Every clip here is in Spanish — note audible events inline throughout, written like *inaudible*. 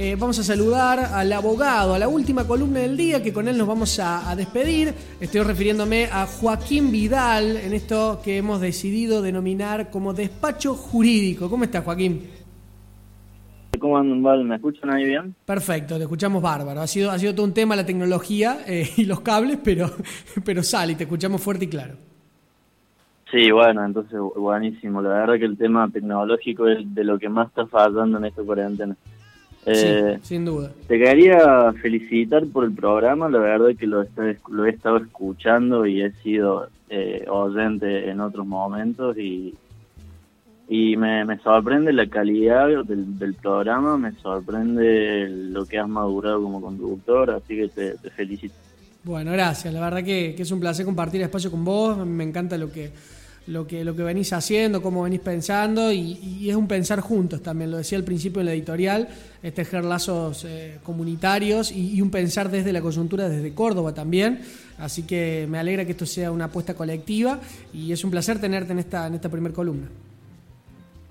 eh, vamos a saludar al abogado, a la última columna del día, que con él nos vamos a, despedir. Estoy refiriéndome a Joaquín Vidal, en esto que hemos decidido denominar como despacho jurídico. ¿Cómo estás, Joaquín? ¿Cómo andan, ¿Me escuchan ahí bien? Perfecto, te escuchamos bárbaro. Ha sido, ha sido todo un tema la tecnología eh, y los cables, pero, *laughs* pero sale y te escuchamos fuerte y claro. Sí, bueno, entonces buenísimo. La verdad que el tema tecnológico es de lo que más está fallando en esta cuarentena. Eh, sin duda. Te quería felicitar por el programa, la verdad que lo, lo he estado escuchando y he sido eh, oyente en otros momentos y, y me, sorprende la calidad del, programa, me sorprende lo que has madurado como conductor, así que te, felicito. Bueno, gracias, la verdad que, que es un placer compartir espacio con vos, me encanta lo que lo que, lo que venís haciendo, cómo venís pensando, y, es un pensar juntos también, lo decía al principio en la editorial, este tejer lazos eh, comunitarios y, un pensar desde la coyuntura, desde Córdoba también, así que me alegra que esto sea una apuesta colectiva y es un placer tenerte en esta, en esta primer columna.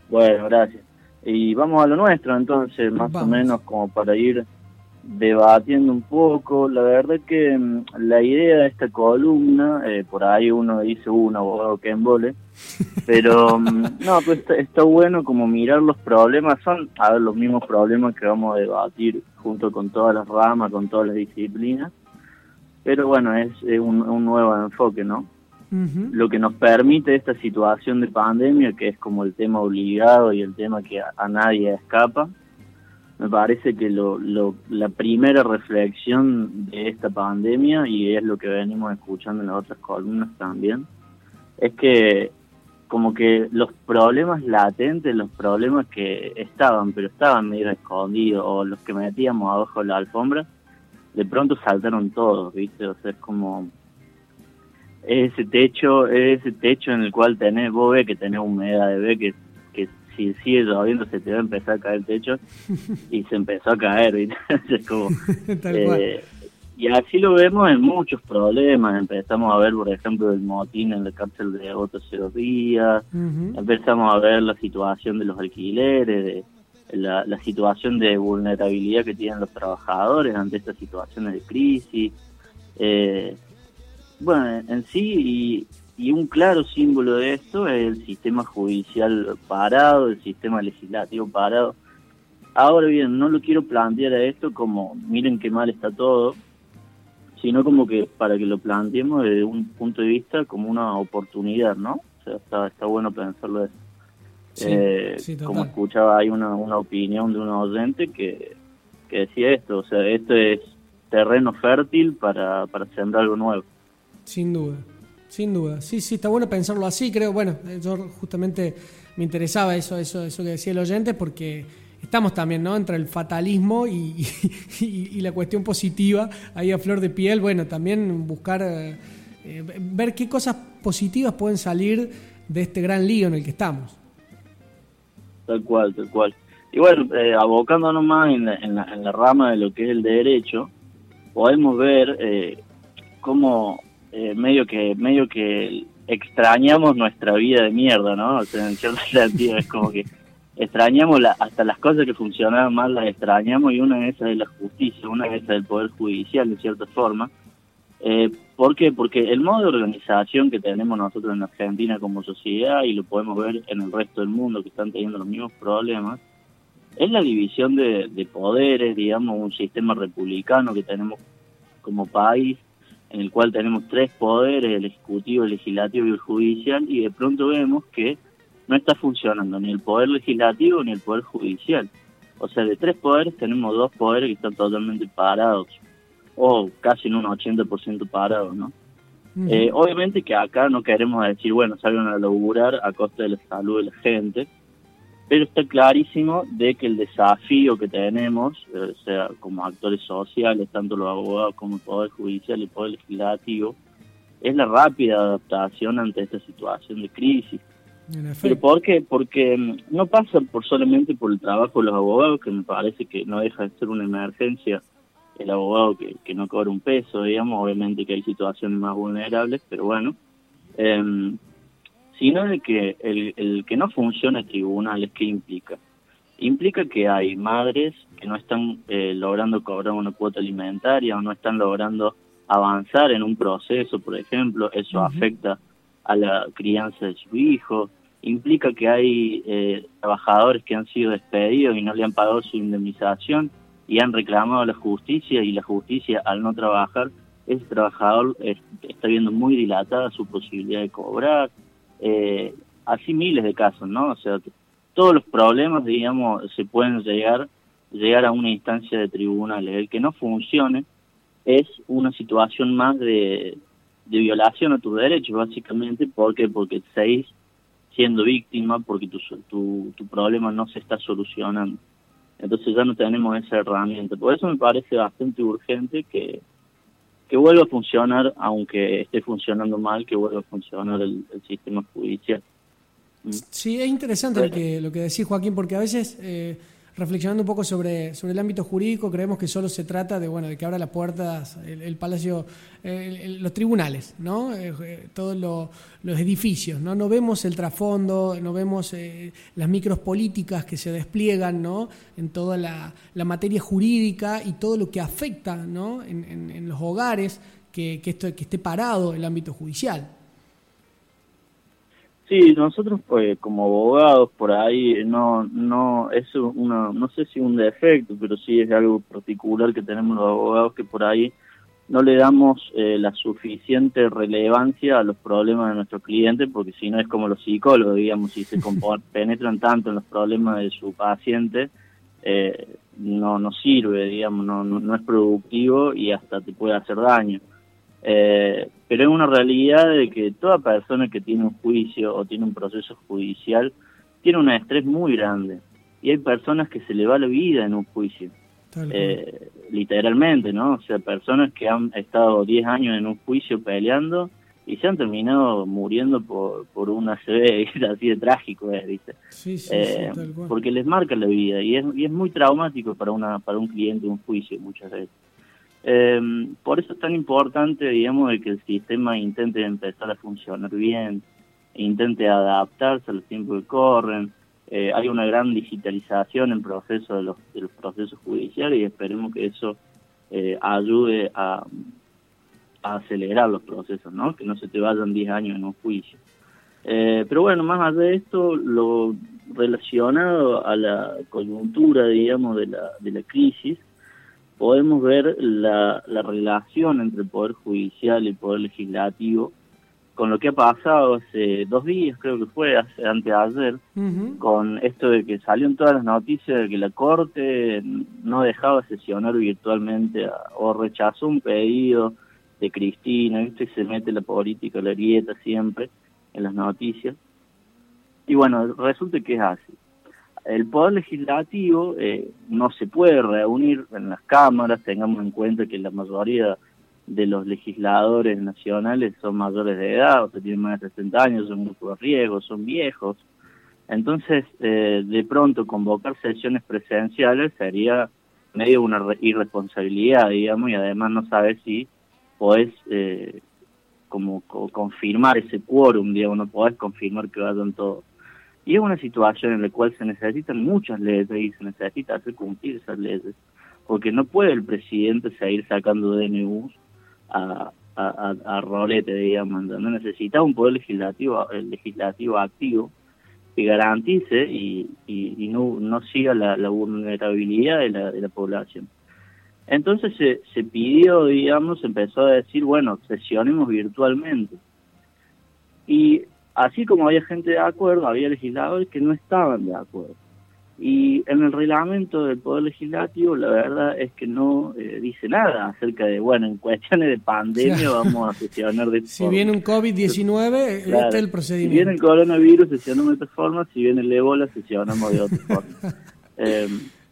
Bueno, gracias. Y vamos a lo nuestro entonces, más o menos como para ir debatiendo un poco. La verdad que mm, la idea de esta columna, eh, por ahí uno dice, uh, un abogado que embole, *laughs* pero mm, no, pues está, bueno como mirar los problemas, son a ver, los mismos problemas que vamos a debatir junto con todas las ramas, con todas las disciplinas, pero bueno, es, un, un, nuevo enfoque, ¿no? Lo que nos permite esta situación de pandemia, que es como el tema obligado y el tema que a nadie escapa, me parece que lo, lo, la primera reflexión de esta pandemia, y es lo que venimos escuchando en las otras columnas también, es que como que los problemas latentes, los problemas que estaban, pero estaban medio escondidos, o los que metíamos abajo de la alfombra, de pronto saltaron todos, ¿viste? O sea, es como ese techo, ese techo en el cual tenés, vos ves que tenés humedad, ves que si sigue lloviendo se te va a empezar a caer el techo *laughs* y se empezó a caer *laughs* como, *laughs* eh, y así lo vemos en muchos problemas. Empezamos a ver por ejemplo el motín en la cárcel de Agosto dos días empezamos a ver la situación de los alquileres de la, situación de vulnerabilidad que tienen los trabajadores ante estas situaciones de crisis. Eh, bueno en sí y y un claro símbolo de esto es el sistema judicial parado, el sistema legislativo parado. Ahora bien, no lo quiero plantear a esto como miren qué mal está todo, sino como que para que lo planteemos desde un punto de vista como una oportunidad, ¿no? O sea, está, está bueno pensarlo de eh, como escuchaba, hay una, una opinión de un oyente que, que decía esto, o sea, esto es terreno fértil para, para sembrar algo nuevo. Sin duda. Sin duda, sí, sí, está bueno pensarlo así, creo, bueno, yo justamente me interesaba eso, eso, eso que decía el oyente, porque estamos también, ¿no? Entre el fatalismo *laughs* y, la cuestión positiva, ahí a flor de piel, bueno, también buscar, eh, eh, ver qué cosas positivas pueden salir de este gran lío en el que estamos. Tal cual, tal cual. Y bueno, eh, abocándonos más en la, en, la, en la rama de lo que es el derecho, podemos ver eh, cómo eh, medio que medio que extrañamos nuestra vida de mierda, ¿no? O sea, en cierto *laughs* sentido es como que extrañamos hasta las cosas que funcionaban mal las extrañamos y una de esas es la justicia, una de esas del poder judicial de cierta forma. Eh, ¿Por qué? Porque el modo de organización que tenemos nosotros en Argentina como sociedad y lo podemos ver en el resto del mundo que están teniendo los mismos problemas, es la división de poderes, digamos, un sistema republicano que tenemos como país en el cual tenemos tres poderes, el ejecutivo, el legislativo y el judicial, y de pronto vemos que no está funcionando ni el poder legislativo ni el poder judicial. O sea, de tres poderes tenemos dos poderes que están totalmente parados, o casi en un 80% parados, ¿no? Eh, obviamente que acá no queremos decir, bueno, salgan a laburar a costa de la salud de la gente, pero está clarísimo de que el desafío que tenemos, eh, sea como actores sociales, tanto los abogados como el Poder Judicial y el Poder Legislativo, es la rápida adaptación ante esta situación de crisis. ¿Pero por qué? Porque mm, no pasa por solamente por el trabajo de los abogados, que me parece que no deja de ser una emergencia el abogado que, que no cobra un peso, digamos, obviamente que hay situaciones más vulnerables, pero bueno, eh, sino de que el, el que no funcione el tribunal es que implica implica que hay madres que no están eh, logrando cobrar una cuota alimentaria o no están logrando avanzar en un proceso, por ejemplo, eso afecta a la crianza de su hijo, implica que hay eh, trabajadores que han sido despedidos y no le han pagado su indemnización y han reclamado a la justicia y la justicia al no trabajar, ese trabajador está viendo muy dilatada su posibilidad de cobrar, eh, así miles de casos, ¿no? O sea, todos los problemas, digamos, se pueden llegar llegar a una instancia de tribunales. El que no funcione es una situación más de, de violación a tus derechos, básicamente, porque porque seguís siendo víctima, porque tu, tu, tu problema no se está solucionando. Entonces ya no tenemos esa herramienta. Por eso me parece bastante urgente que, que vuelva a funcionar, aunque esté funcionando mal, que vuelva a funcionar el sistema judicial. Sí, es interesante lo que, lo que decís, Joaquín, porque a veces, eh, reflexionando un poco sobre, sobre el ámbito jurídico, creemos que solo se trata de, bueno, de que abra las puertas el, Palacio, los tribunales, ¿no? Eh, eh, todos los edificios, ¿no? No vemos el trasfondo, no vemos las micros políticas que se despliegan, ¿no? En toda la, materia jurídica y todo lo que afecta, ¿no? En, los hogares, que, que, esto, que esté parado el ámbito judicial. Sí, nosotros pues como abogados por ahí no no es una no sé si un defecto, pero sí es algo particular que tenemos los abogados que por ahí no le damos eh, la suficiente relevancia a los problemas de nuestros clientes porque si no es como los psicólogos, digamos, si se *laughs* penetran tanto en los problemas de su paciente eh, no no sirve, digamos, no, no es productivo y hasta te puede hacer daño. Eh, pero es una realidad de que toda persona que tiene un juicio o tiene un proceso judicial tiene un estrés muy grande. Y hay personas que se le va la vida en un juicio. Eh, literalmente, ¿no? O sea, personas que han estado 10 años en un juicio peleando y se han terminado muriendo por, por un ACV, *laughs* así de trágico, ¿viste? Eh, porque les marca la vida y es, y es muy traumático para, una, para un cliente un juicio muchas veces. Eh, por eso es tan importante, digamos, que el sistema intente empezar a funcionar bien, intente adaptarse a los tiempos que corren. Eh, hay una gran digitalización en proceso de los, de los procesos judiciales y esperemos que eso eh, ayude a, a, acelerar los procesos, ¿no? Que no se te vayan 10 años en un juicio. Eh, pero bueno, más allá de esto, lo relacionado a la coyuntura, digamos, de la, de la crisis, podemos ver la, la relación entre el Poder Judicial y el Poder Legislativo con lo que ha pasado hace dos días, creo que fue, hace, anteayer, con esto de que salió en todas las noticias de que la Corte no dejaba sesionar virtualmente o rechazó un pedido de Cristina, ¿viste? se mete la política, la grieta siempre en las noticias. Y bueno, resulta que es así el Poder Legislativo eh, no se puede reunir en las cámaras, tengamos en cuenta que la mayoría de los legisladores nacionales son mayores de edad, o sea, tienen más de 60 años, son grupos de riesgo, son viejos. Entonces, eh, de pronto convocar sesiones presenciales sería medio una irresponsabilidad, digamos, y además no sabes si podés eh, como confirmar ese quórum, digamos, no podés confirmar que vayan todos. Y es una situación en la cual se necesitan muchas leyes y se necesita hacer cumplir esas leyes, porque no puede el presidente seguir sacando DNUs a, a, a, rolete, digamos, no necesita un poder legislativo, el legislativo activo que garantice y, y, no, no siga la, la vulnerabilidad de la, de la población. Entonces se, se pidió, digamos, empezó a decir, bueno, sesionemos virtualmente. Y Así como había gente de acuerdo, había legisladores que no estaban de acuerdo. Y en el reglamento del Poder Legislativo, la verdad es que no eh, dice nada acerca de, bueno, en cuestiones de pandemia vamos a sesionar de *laughs* Si viene un COVID-19, este es el procedimiento. Si viene el coronavirus, sesionamos de otra forma. Si viene el ébola, sesionamos de otra forma. *laughs* eh,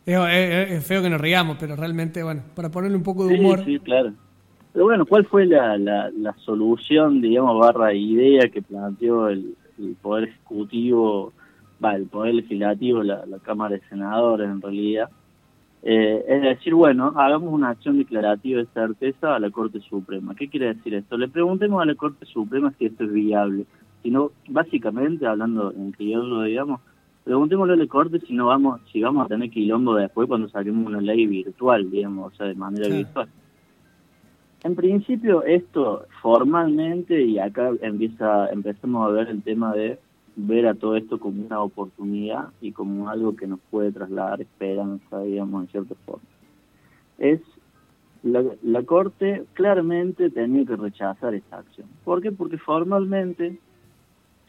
es, feo que nos rigamos, pero realmente, bueno, para ponerle un poco de humor. Sí, sí, claro. Pero bueno, ¿cuál fue la, la, solución, digamos, barra idea que planteó el, Poder Ejecutivo, va, el Poder Legislativo, la, Cámara de Senadores en realidad? Eh, es decir, bueno, hagamos una acción declarativa de certeza a la Corte Suprema. ¿Qué quiere decir esto? Le preguntemos a la Corte Suprema si esto es viable. Sino, básicamente, hablando en criollo, digamos, preguntémosle a la Corte si no vamos, si vamos a tener quilombo después cuando saquemos una ley virtual, digamos, o sea, de manera virtual. En principio esto formalmente, y acá empieza empezamos a ver el tema de ver a todo esto como una oportunidad y como algo que nos puede trasladar esperanza, digamos, en cierta forma. Es la, la Corte claramente tenía que rechazar esta acción. ¿Por qué? Porque formalmente,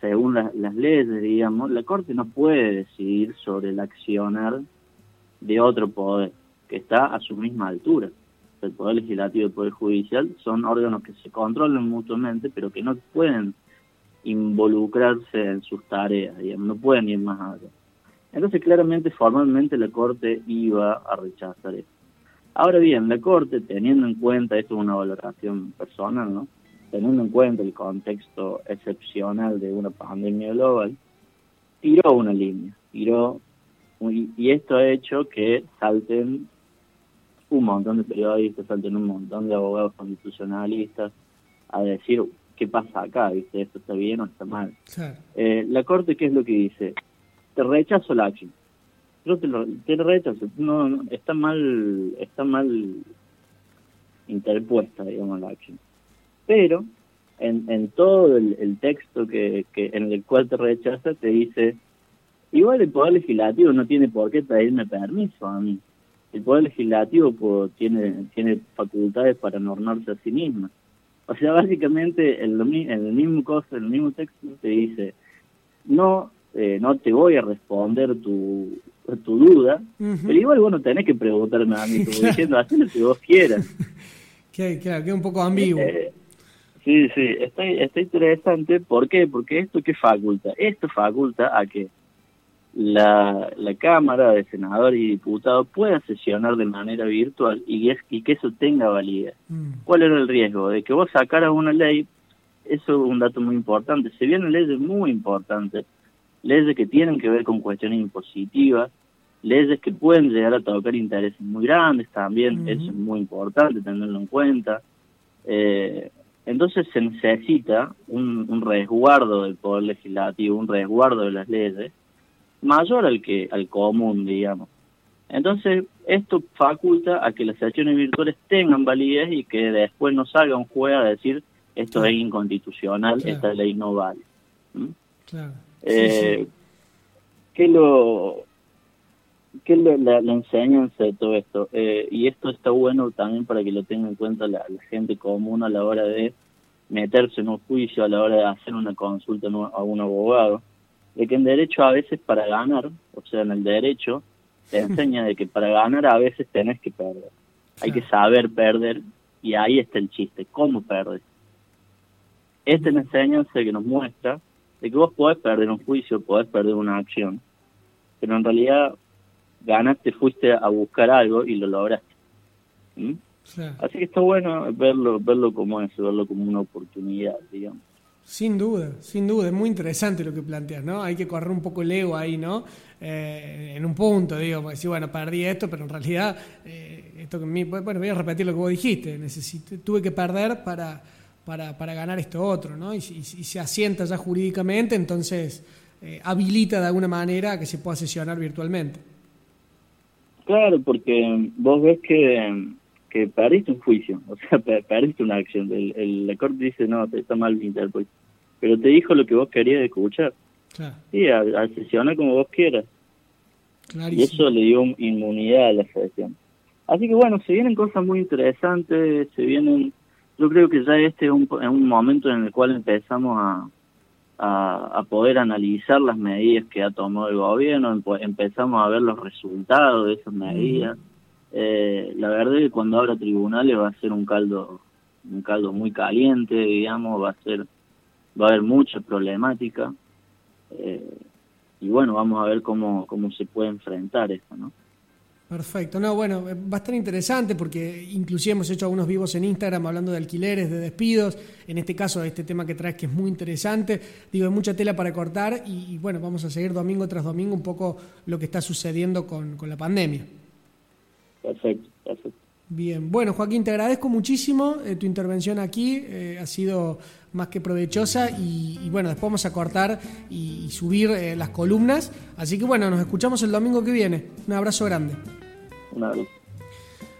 según las leyes, digamos, la Corte no puede decidir sobre el accionar de otro poder que está a su misma altura. El Poder Legislativo y el Poder Judicial son órganos que se controlan mutuamente, pero que no pueden involucrarse en sus tareas, digamos, no pueden ir más allá. Entonces, claramente, formalmente la Corte iba a rechazar esto. Ahora bien, la Corte, teniendo en cuenta, esto es una valoración personal, ¿no? Teniendo en cuenta el contexto excepcional de una pandemia global, tiró una línea, tiró, y esto ha hecho que salten un montón de periodistas, salten un montón de abogados constitucionalistas a decir, qué pasa acá, ¿viste? ¿Esto está bien o está mal? Eh, la Corte, ¿qué es lo que dice? Te rechazo la acción. Yo te, lo, te rechazo. No, está mal, está mal interpuesta, digamos, la acción. Pero, en, en todo el, texto que, que en el cual te rechaza, te dice, igual el Poder Legislativo no tiene por qué pedirme permiso a mí. El Poder Legislativo pues, tiene, tiene facultades para normarse a sí misma. O sea, básicamente el, el mismo cosa, el mismo texto te dice, no eh, no te voy a responder tu, tu duda, pero igual bueno tenés que preguntarme a mí, *laughs* como diciendo, haz lo que vos quieras. que, claro, que un poco ambiguo. Eh, sí, sí, está, está interesante. ¿Por qué? Porque esto que faculta, esto faculta a que la, la Cámara de Senadores y Diputados pueda sesionar de manera virtual y, y que eso tenga validez. Mm. ¿Cuál era el riesgo? De que vos sacaras una ley, eso es un dato muy importante, se vienen leyes muy importantes, leyes que tienen que ver con cuestiones impositivas, leyes que pueden llegar a tocar intereses muy grandes también, eso es muy importante tenerlo en cuenta. Eh, entonces se necesita un, un resguardo del poder legislativo, un resguardo de las leyes, mayor al que al común, digamos. Entonces, esto faculta a que las sesiones virtuales tengan validez y que después no salga un juez a decir esto es inconstitucional, esta ley no vale. ¿Mm? Claro. Eh, ¿Qué lo qué lo, la, enseñanza de todo esto? Eh, y esto está bueno también para que lo tenga en cuenta la, gente común a la hora de meterse en un juicio, a la hora de hacer una consulta a un abogado de que en derecho a veces para ganar, o sea, en el derecho, te *laughs* enseña de que para ganar a veces tenés que perder. Hay que saber perder y ahí está el chiste, cómo perder. Esta es la enseñanza que nos muestra de que vos podés perder un juicio, podés perder una acción, pero en realidad ganaste, fuiste a buscar algo y lo lograste. ¿Mm? Así que está bueno verlo, verlo como eso, verlo como una oportunidad, digamos. Sin duda, sin duda, es muy interesante lo que planteas, ¿no? Hay que correr un poco el ego ahí, ¿no? Eh, en un punto, digo, decir, bueno, perdí esto, pero en realidad, eh, esto que bueno, voy a repetir lo que vos dijiste, necesité, tuve que perder para, para, para ganar esto otro, ¿no? Y, se asienta ya jurídicamente, entonces eh, habilita de alguna manera que se pueda sesionar virtualmente. Claro, porque vos ves que que perdiste un juicio, *laughs* o sea, perdiste una acción. El, el, la corte dice, no, está mal interpuesto. Pero te dijo lo que vos querías escuchar. Claro. Sí, a, sesionar como vos quieras. Y eso le dio inmunidad a la sesión. Así que bueno, se vienen cosas muy interesantes, se vienen... Yo creo que ya este es un, un momento en el cual empezamos a, a, a, poder analizar las medidas que ha tomado el gobierno, empezamos a ver los resultados de esas medidas. Eh, la verdad es que cuando abra tribunales va a ser un caldo un caldo muy caliente digamos va a ser va a haber mucha problemática eh, y bueno vamos a ver cómo cómo se puede enfrentar esto no Perfecto, no, bueno, va a estar interesante porque inclusive hemos hecho algunos vivos en Instagram hablando de alquileres, de despidos, en este caso este tema que traes que es muy interesante, digo, hay mucha tela para cortar y, bueno, vamos a seguir domingo tras domingo un poco lo que está sucediendo con, con la pandemia. Perfecto, perfecto. Bien, bueno Joaquín, te agradezco muchísimo eh, tu intervención aquí, eh, ha sido más que provechosa y, bueno, después vamos a cortar y, subir las columnas, así que bueno, nos escuchamos el domingo que viene. Un abrazo grande. Un abrazo.